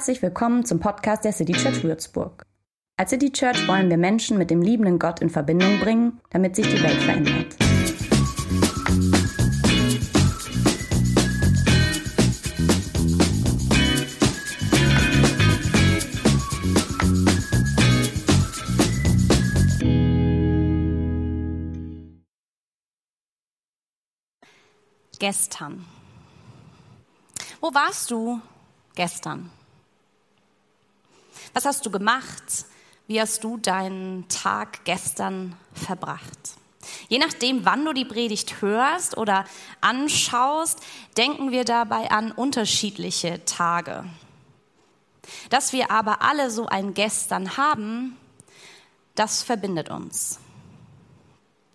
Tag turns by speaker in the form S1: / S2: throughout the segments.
S1: Herzlich willkommen zum Podcast der City Church Würzburg. Als City Church wollen wir Menschen mit dem liebenden Gott in Verbindung bringen, damit sich die Welt verändert.
S2: Gestern. Wo warst du gestern? Was hast du gemacht? Wie hast du deinen Tag gestern verbracht? Je nachdem, wann du die Predigt hörst oder anschaust, denken wir dabei an unterschiedliche Tage. Dass wir aber alle so ein Gestern haben, das verbindet uns.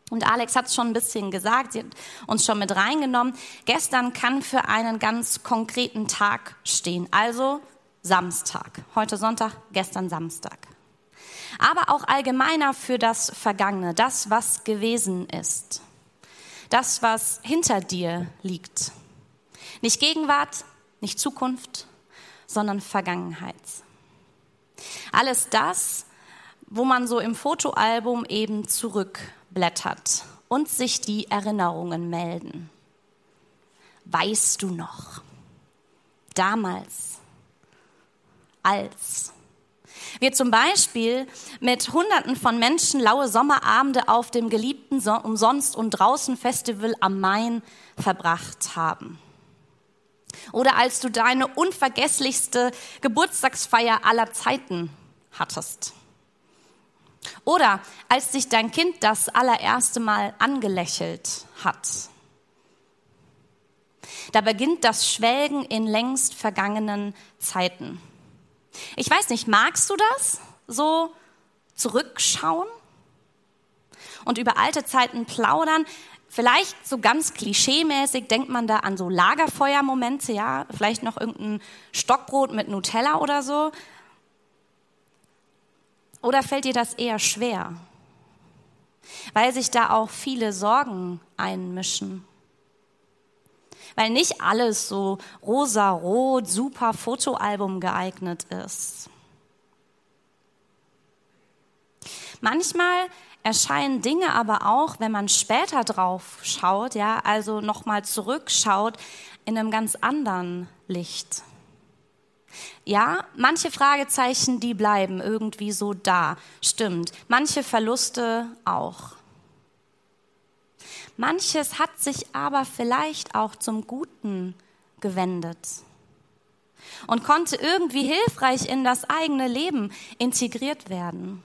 S2: Und Alex hat es schon ein bisschen gesagt, sie hat uns schon mit reingenommen. Gestern kann für einen ganz konkreten Tag stehen, also Samstag. Heute Sonntag, gestern Samstag. Aber auch allgemeiner für das Vergangene, das, was gewesen ist. Das, was hinter dir liegt. Nicht Gegenwart, nicht Zukunft, sondern Vergangenheit. Alles das, wo man so im Fotoalbum eben zurückblättert und sich die Erinnerungen melden. Weißt du noch? Damals. Als. Wir zum Beispiel mit Hunderten von Menschen laue Sommerabende auf dem geliebten Umsonst- und Draußen-Festival am Main verbracht haben. Oder als du deine unvergesslichste Geburtstagsfeier aller Zeiten hattest. Oder als dich dein Kind das allererste Mal angelächelt hat. Da beginnt das Schwelgen in längst vergangenen Zeiten. Ich weiß nicht, magst du das? So zurückschauen und über alte Zeiten plaudern? Vielleicht so ganz klischeemäßig denkt man da an so Lagerfeuermomente, ja, vielleicht noch irgendein Stockbrot mit Nutella oder so. Oder fällt dir das eher schwer? Weil sich da auch viele Sorgen einmischen. Weil nicht alles so rosa-rot, super Fotoalbum geeignet ist. Manchmal erscheinen Dinge aber auch, wenn man später drauf schaut, ja, also nochmal zurückschaut, in einem ganz anderen Licht. Ja, manche Fragezeichen, die bleiben irgendwie so da, stimmt. Manche Verluste auch. Manches hat sich aber vielleicht auch zum Guten gewendet und konnte irgendwie hilfreich in das eigene Leben integriert werden.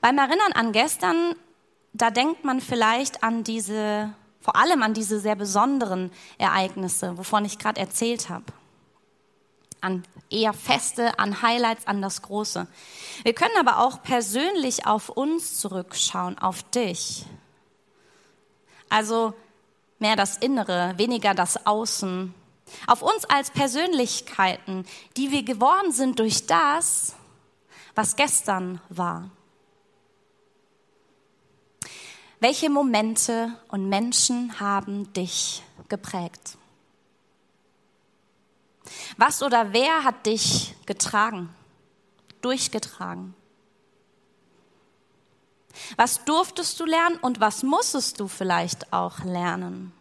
S2: Beim Erinnern an gestern, da denkt man vielleicht an diese vor allem an diese sehr besonderen Ereignisse, wovon ich gerade erzählt habe. An eher Feste, an Highlights, an das Große. Wir können aber auch persönlich auf uns zurückschauen, auf dich. Also mehr das Innere, weniger das Außen. Auf uns als Persönlichkeiten, die wir geworden sind durch das, was gestern war. Welche Momente und Menschen haben dich geprägt? Was oder wer hat dich getragen, durchgetragen? Was durftest du lernen und was musstest du vielleicht auch lernen?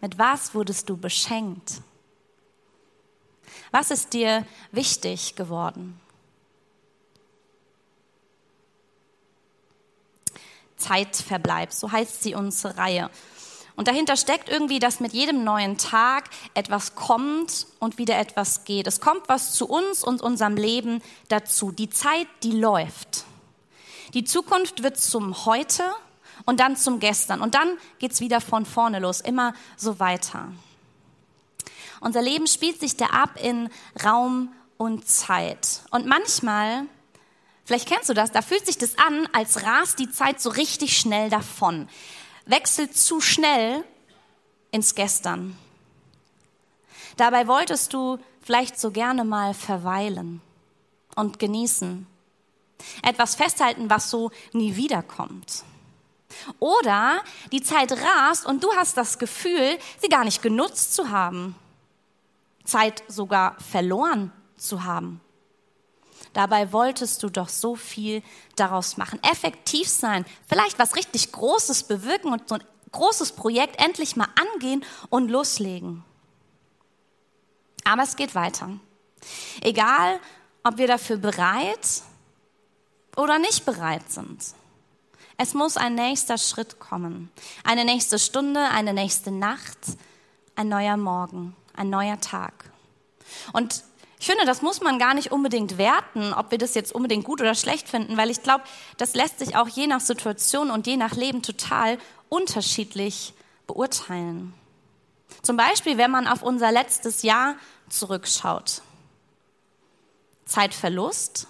S2: Mit was wurdest du beschenkt? Was ist dir wichtig geworden? Zeitverbleib. So heißt sie unsere Reihe. Und dahinter steckt irgendwie, dass mit jedem neuen Tag etwas kommt und wieder etwas geht. Es kommt was zu uns und unserem Leben dazu. Die Zeit, die läuft. Die Zukunft wird zum Heute und dann zum Gestern. Und dann geht's wieder von vorne los, immer so weiter. Unser Leben spielt sich da ab in Raum und Zeit. Und manchmal Vielleicht kennst du das, da fühlt sich das an, als rast die Zeit so richtig schnell davon. Wechselt zu schnell ins Gestern. Dabei wolltest du vielleicht so gerne mal verweilen und genießen. Etwas festhalten, was so nie wiederkommt. Oder die Zeit rast und du hast das Gefühl, sie gar nicht genutzt zu haben. Zeit sogar verloren zu haben. Dabei wolltest du doch so viel daraus machen. Effektiv sein, vielleicht was richtig Großes bewirken und so ein großes Projekt endlich mal angehen und loslegen. Aber es geht weiter. Egal, ob wir dafür bereit oder nicht bereit sind. Es muss ein nächster Schritt kommen. Eine nächste Stunde, eine nächste Nacht, ein neuer Morgen, ein neuer Tag. Und ich finde, das muss man gar nicht unbedingt werten, ob wir das jetzt unbedingt gut oder schlecht finden, weil ich glaube, das lässt sich auch je nach Situation und je nach Leben total unterschiedlich beurteilen. Zum Beispiel, wenn man auf unser letztes Jahr zurückschaut. Zeitverlust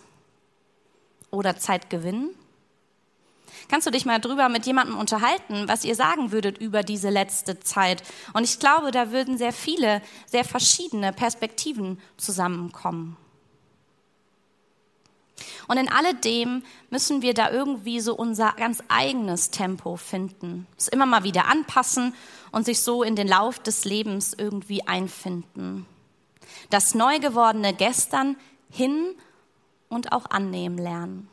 S2: oder Zeitgewinn? Kannst du dich mal drüber mit jemandem unterhalten, was ihr sagen würdet über diese letzte Zeit? Und ich glaube, da würden sehr viele, sehr verschiedene Perspektiven zusammenkommen. Und in alledem müssen wir da irgendwie so unser ganz eigenes Tempo finden. Es immer mal wieder anpassen und sich so in den Lauf des Lebens irgendwie einfinden. Das neu gewordene Gestern hin und auch annehmen lernen.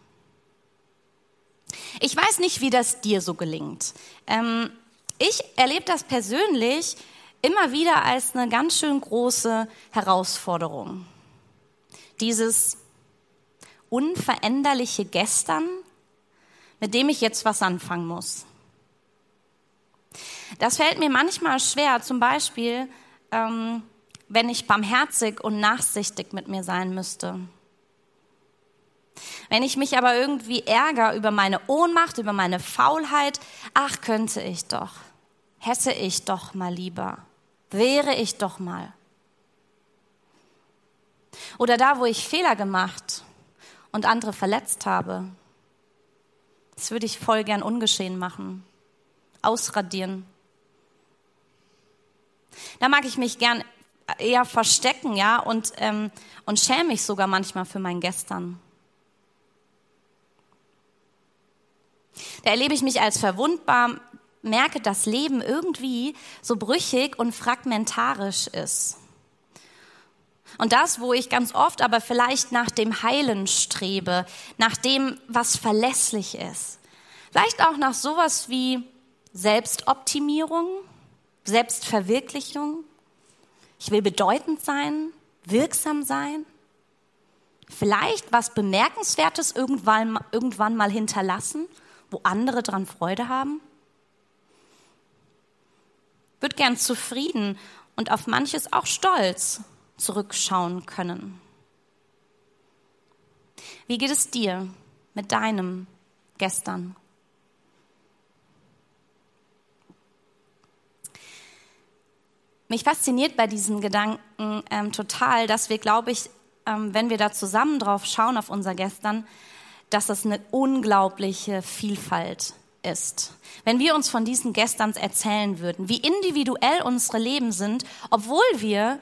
S2: Ich weiß nicht, wie das dir so gelingt. Ähm, ich erlebe das persönlich immer wieder als eine ganz schön große Herausforderung. Dieses unveränderliche Gestern, mit dem ich jetzt was anfangen muss. Das fällt mir manchmal schwer, zum Beispiel, ähm, wenn ich barmherzig und nachsichtig mit mir sein müsste. Wenn ich mich aber irgendwie ärgere über meine Ohnmacht, über meine Faulheit, ach könnte ich doch, hätte ich doch mal lieber, wäre ich doch mal. Oder da, wo ich Fehler gemacht und andere verletzt habe, das würde ich voll gern ungeschehen machen, ausradieren. Da mag ich mich gern eher verstecken, ja, und, ähm, und schäme mich sogar manchmal für mein Gestern. Da erlebe ich mich als verwundbar, merke, dass Leben irgendwie so brüchig und fragmentarisch ist. Und das, wo ich ganz oft aber vielleicht nach dem Heilen strebe, nach dem, was verlässlich ist. Vielleicht auch nach sowas wie Selbstoptimierung, Selbstverwirklichung. Ich will bedeutend sein, wirksam sein. Vielleicht was Bemerkenswertes irgendwann, irgendwann mal hinterlassen wo andere dran Freude haben? Wird gern zufrieden und auf manches auch stolz zurückschauen können. Wie geht es dir mit deinem gestern? Mich fasziniert bei diesen Gedanken ähm, total, dass wir, glaube ich, ähm, wenn wir da zusammen drauf schauen auf unser Gestern, dass das eine unglaubliche Vielfalt ist. Wenn wir uns von diesen Gesterns erzählen würden, wie individuell unsere Leben sind, obwohl wir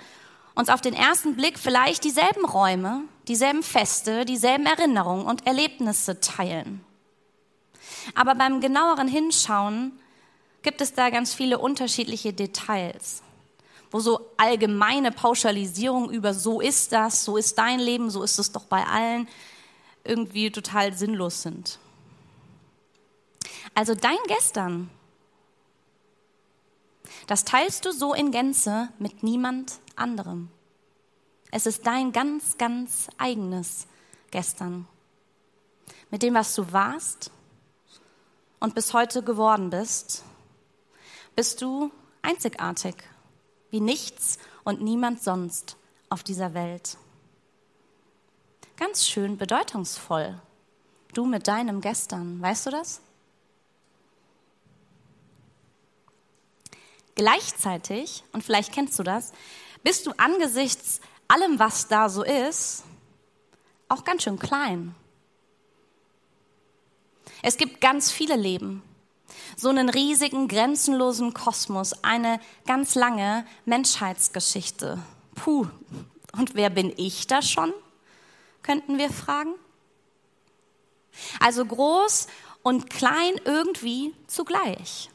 S2: uns auf den ersten Blick vielleicht dieselben Räume, dieselben Feste, dieselben Erinnerungen und Erlebnisse teilen. Aber beim genaueren Hinschauen gibt es da ganz viele unterschiedliche Details, wo so allgemeine Pauschalisierung über so ist das, so ist dein Leben, so ist es doch bei allen, irgendwie total sinnlos sind. Also dein Gestern, das teilst du so in Gänze mit niemand anderem. Es ist dein ganz, ganz eigenes Gestern. Mit dem, was du warst und bis heute geworden bist, bist du einzigartig, wie nichts und niemand sonst auf dieser Welt. Ganz schön bedeutungsvoll. Du mit deinem Gestern, weißt du das? Gleichzeitig, und vielleicht kennst du das, bist du angesichts allem, was da so ist, auch ganz schön klein. Es gibt ganz viele Leben, so einen riesigen, grenzenlosen Kosmos, eine ganz lange Menschheitsgeschichte. Puh, und wer bin ich da schon? Könnten wir fragen. Also groß und klein irgendwie zugleich.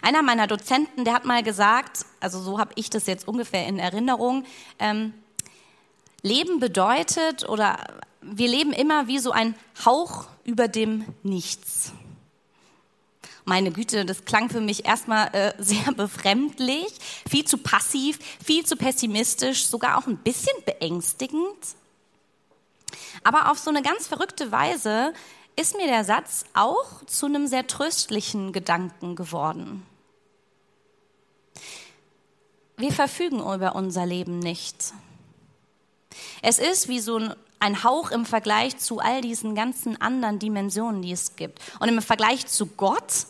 S2: Einer meiner Dozenten, der hat mal gesagt, also so habe ich das jetzt ungefähr in Erinnerung, ähm, Leben bedeutet oder wir leben immer wie so ein Hauch über dem Nichts. Meine Güte, das klang für mich erstmal äh, sehr befremdlich, viel zu passiv, viel zu pessimistisch, sogar auch ein bisschen beängstigend. Aber auf so eine ganz verrückte Weise ist mir der Satz auch zu einem sehr tröstlichen Gedanken geworden. Wir verfügen über unser Leben nicht. Es ist wie so ein Hauch im Vergleich zu all diesen ganzen anderen Dimensionen, die es gibt. Und im Vergleich zu Gott,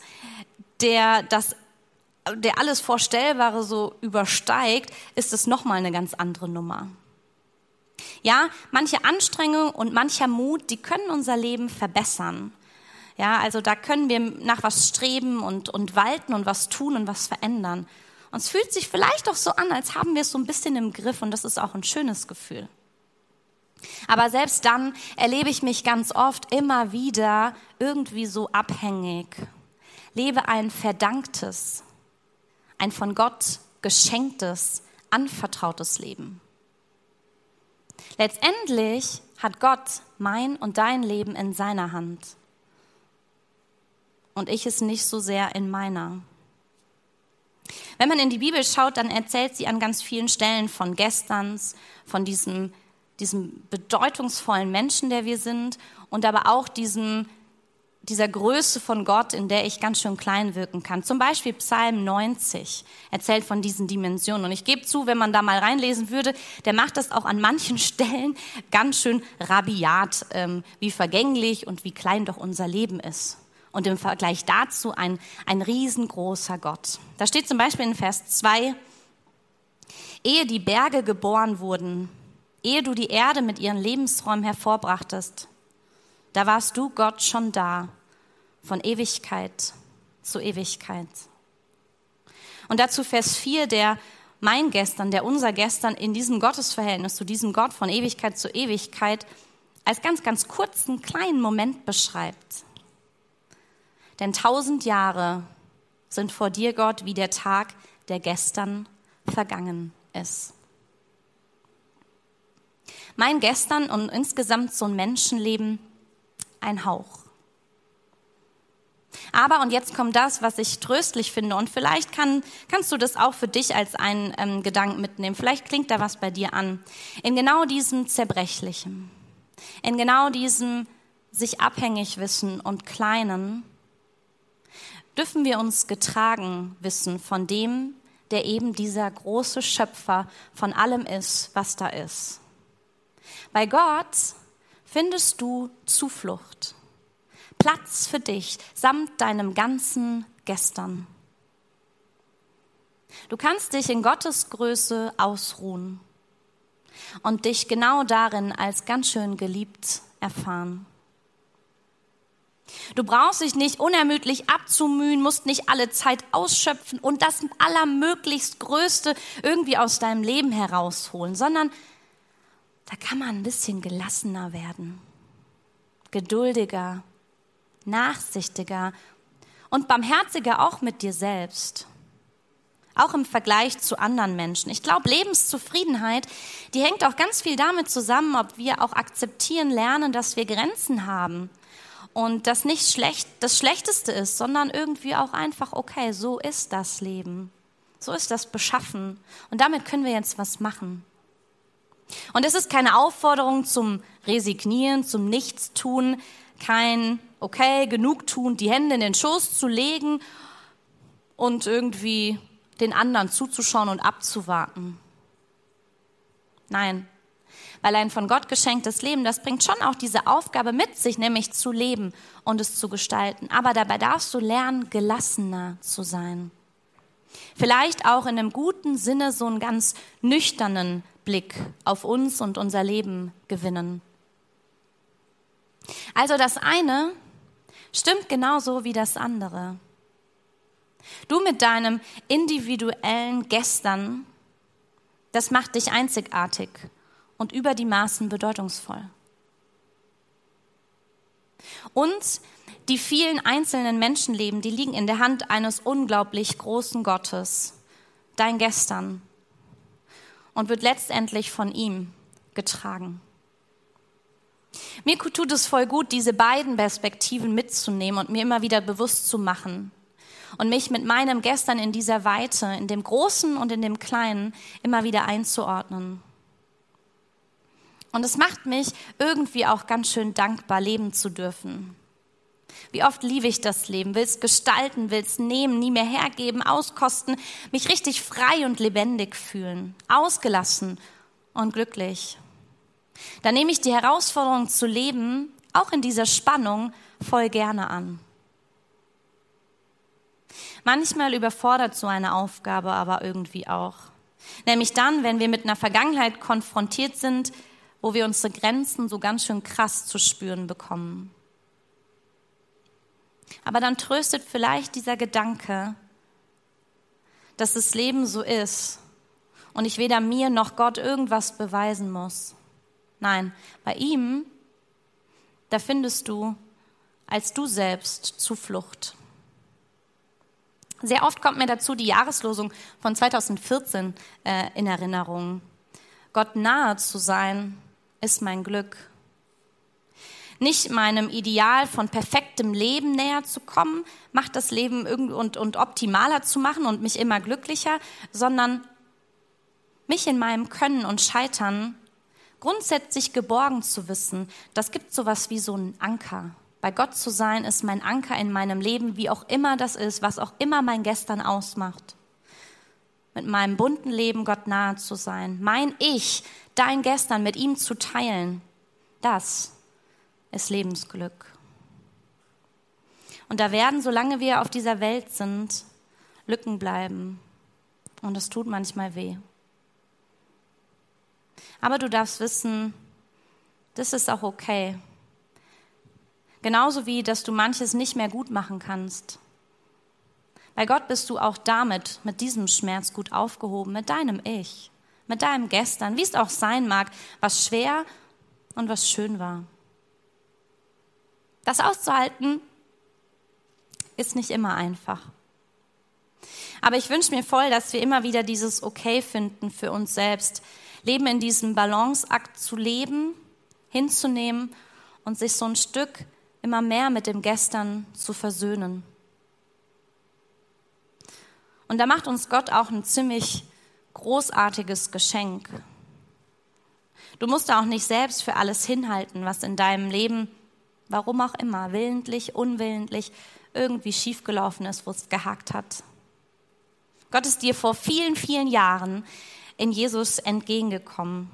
S2: der das der alles Vorstellbare so übersteigt, ist es nochmal eine ganz andere Nummer. Ja, manche Anstrengung und mancher Mut, die können unser Leben verbessern. Ja, also da können wir nach was streben und, und walten und was tun und was verändern. Und es fühlt sich vielleicht auch so an, als haben wir es so ein bisschen im Griff und das ist auch ein schönes Gefühl. Aber selbst dann erlebe ich mich ganz oft immer wieder irgendwie so abhängig, lebe ein verdanktes, ein von Gott geschenktes, anvertrautes Leben. Letztendlich hat Gott mein und dein Leben in seiner Hand. Und ich es nicht so sehr in meiner. Wenn man in die Bibel schaut, dann erzählt sie an ganz vielen Stellen von Gesterns, von diesem, diesem bedeutungsvollen Menschen, der wir sind, und aber auch diesem dieser Größe von Gott, in der ich ganz schön klein wirken kann. Zum Beispiel Psalm 90 erzählt von diesen Dimensionen. Und ich gebe zu, wenn man da mal reinlesen würde, der macht das auch an manchen Stellen ganz schön rabiat, ähm, wie vergänglich und wie klein doch unser Leben ist. Und im Vergleich dazu ein, ein riesengroßer Gott. Da steht zum Beispiel in Vers 2, ehe die Berge geboren wurden, ehe du die Erde mit ihren Lebensräumen hervorbrachtest, da warst du, Gott, schon da, von Ewigkeit zu Ewigkeit. Und dazu Vers 4, der mein Gestern, der unser Gestern in diesem Gottesverhältnis zu diesem Gott von Ewigkeit zu Ewigkeit als ganz, ganz kurzen, kleinen Moment beschreibt. Denn tausend Jahre sind vor dir, Gott, wie der Tag, der gestern vergangen ist. Mein Gestern und insgesamt so ein Menschenleben ein Hauch. Aber, und jetzt kommt das, was ich tröstlich finde, und vielleicht kann, kannst du das auch für dich als einen ähm, Gedanken mitnehmen. Vielleicht klingt da was bei dir an. In genau diesem Zerbrechlichen, in genau diesem sich abhängig wissen und Kleinen, dürfen wir uns getragen wissen von dem, der eben dieser große Schöpfer von allem ist, was da ist. Bei Gott findest du Zuflucht, Platz für dich samt deinem ganzen Gestern. Du kannst dich in Gottes Größe ausruhen und dich genau darin als ganz schön geliebt erfahren. Du brauchst dich nicht unermüdlich abzumühen, musst nicht alle Zeit ausschöpfen und das allermöglichst Größte irgendwie aus deinem Leben herausholen, sondern da kann man ein bisschen gelassener werden, geduldiger, nachsichtiger und barmherziger auch mit dir selbst. Auch im Vergleich zu anderen Menschen. Ich glaube, Lebenszufriedenheit, die hängt auch ganz viel damit zusammen, ob wir auch akzeptieren lernen, dass wir Grenzen haben und das nicht schlecht, das Schlechteste ist, sondern irgendwie auch einfach, okay, so ist das Leben. So ist das beschaffen. Und damit können wir jetzt was machen. Und es ist keine Aufforderung zum Resignieren, zum Nichtstun, kein, okay, genug tun, die Hände in den Schoß zu legen und irgendwie den anderen zuzuschauen und abzuwarten. Nein, weil ein von Gott geschenktes Leben, das bringt schon auch diese Aufgabe mit sich, nämlich zu leben und es zu gestalten. Aber dabei darfst du lernen, gelassener zu sein. Vielleicht auch in einem guten Sinne so einen ganz nüchternen Blick auf uns und unser Leben gewinnen. Also das eine stimmt genauso wie das andere. Du mit deinem individuellen Gestern, das macht dich einzigartig und über die Maßen bedeutungsvoll. Und die vielen einzelnen Menschenleben, die liegen in der Hand eines unglaublich großen Gottes, dein Gestern, und wird letztendlich von ihm getragen. Mir tut es voll gut, diese beiden Perspektiven mitzunehmen und mir immer wieder bewusst zu machen und mich mit meinem Gestern in dieser Weite, in dem Großen und in dem Kleinen immer wieder einzuordnen. Und es macht mich irgendwie auch ganz schön dankbar, leben zu dürfen. Wie oft liebe ich das Leben, will es gestalten, will es nehmen, nie mehr hergeben, auskosten, mich richtig frei und lebendig fühlen, ausgelassen und glücklich. Da nehme ich die Herausforderung zu leben, auch in dieser Spannung, voll gerne an. Manchmal überfordert so eine Aufgabe aber irgendwie auch. Nämlich dann, wenn wir mit einer Vergangenheit konfrontiert sind, wo wir unsere Grenzen so ganz schön krass zu spüren bekommen. Aber dann tröstet vielleicht dieser Gedanke, dass das Leben so ist und ich weder mir noch Gott irgendwas beweisen muss. Nein, bei ihm, da findest du als du selbst Zuflucht. Sehr oft kommt mir dazu die Jahreslosung von 2014 äh, in Erinnerung. Gott nahe zu sein, ist mein Glück. Nicht meinem Ideal von perfektem Leben näher zu kommen, macht das Leben irgendwie und, und optimaler zu machen und mich immer glücklicher, sondern mich in meinem Können und Scheitern grundsätzlich geborgen zu wissen, das gibt sowas wie so einen Anker. Bei Gott zu sein ist mein Anker in meinem Leben, wie auch immer das ist, was auch immer mein Gestern ausmacht. Mit meinem bunten Leben Gott nahe zu sein, mein Ich, dein Gestern mit ihm zu teilen, das ist Lebensglück. Und da werden, solange wir auf dieser Welt sind, Lücken bleiben. Und es tut manchmal weh. Aber du darfst wissen, das ist auch okay. Genauso wie, dass du manches nicht mehr gut machen kannst. Bei Gott bist du auch damit, mit diesem Schmerz gut aufgehoben, mit deinem Ich, mit deinem Gestern, wie es auch sein mag, was schwer und was schön war. Das auszuhalten ist nicht immer einfach. Aber ich wünsche mir voll, dass wir immer wieder dieses Okay finden für uns selbst, Leben in diesem Balanceakt zu leben, hinzunehmen und sich so ein Stück immer mehr mit dem Gestern zu versöhnen. Und da macht uns Gott auch ein ziemlich großartiges Geschenk. Du musst auch nicht selbst für alles hinhalten, was in deinem Leben, warum auch immer, willentlich, unwillentlich, irgendwie schiefgelaufen ist, wo es gehakt hat. Gott ist dir vor vielen, vielen Jahren in Jesus entgegengekommen.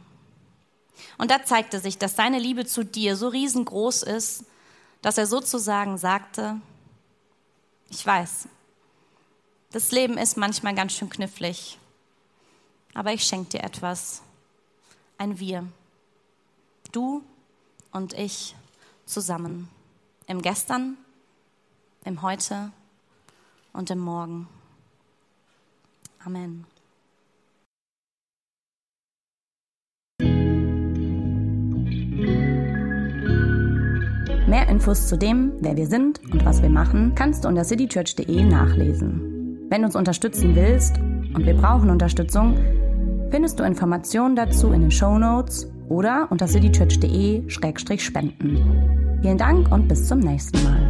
S2: Und da zeigte sich, dass seine Liebe zu dir so riesengroß ist, dass er sozusagen sagte, ich weiß, das Leben ist manchmal ganz schön knifflig, aber ich schenke dir etwas, ein Wir, du und ich zusammen, im Gestern, im Heute und im Morgen. Amen.
S1: Mehr Infos zu dem, wer wir sind und was wir machen, kannst du unter citychurch.de nachlesen. Wenn du uns unterstützen willst, und wir brauchen Unterstützung, findest du Informationen dazu in den Show Notes oder unter citychurch.de-spenden. Vielen Dank und bis zum nächsten Mal.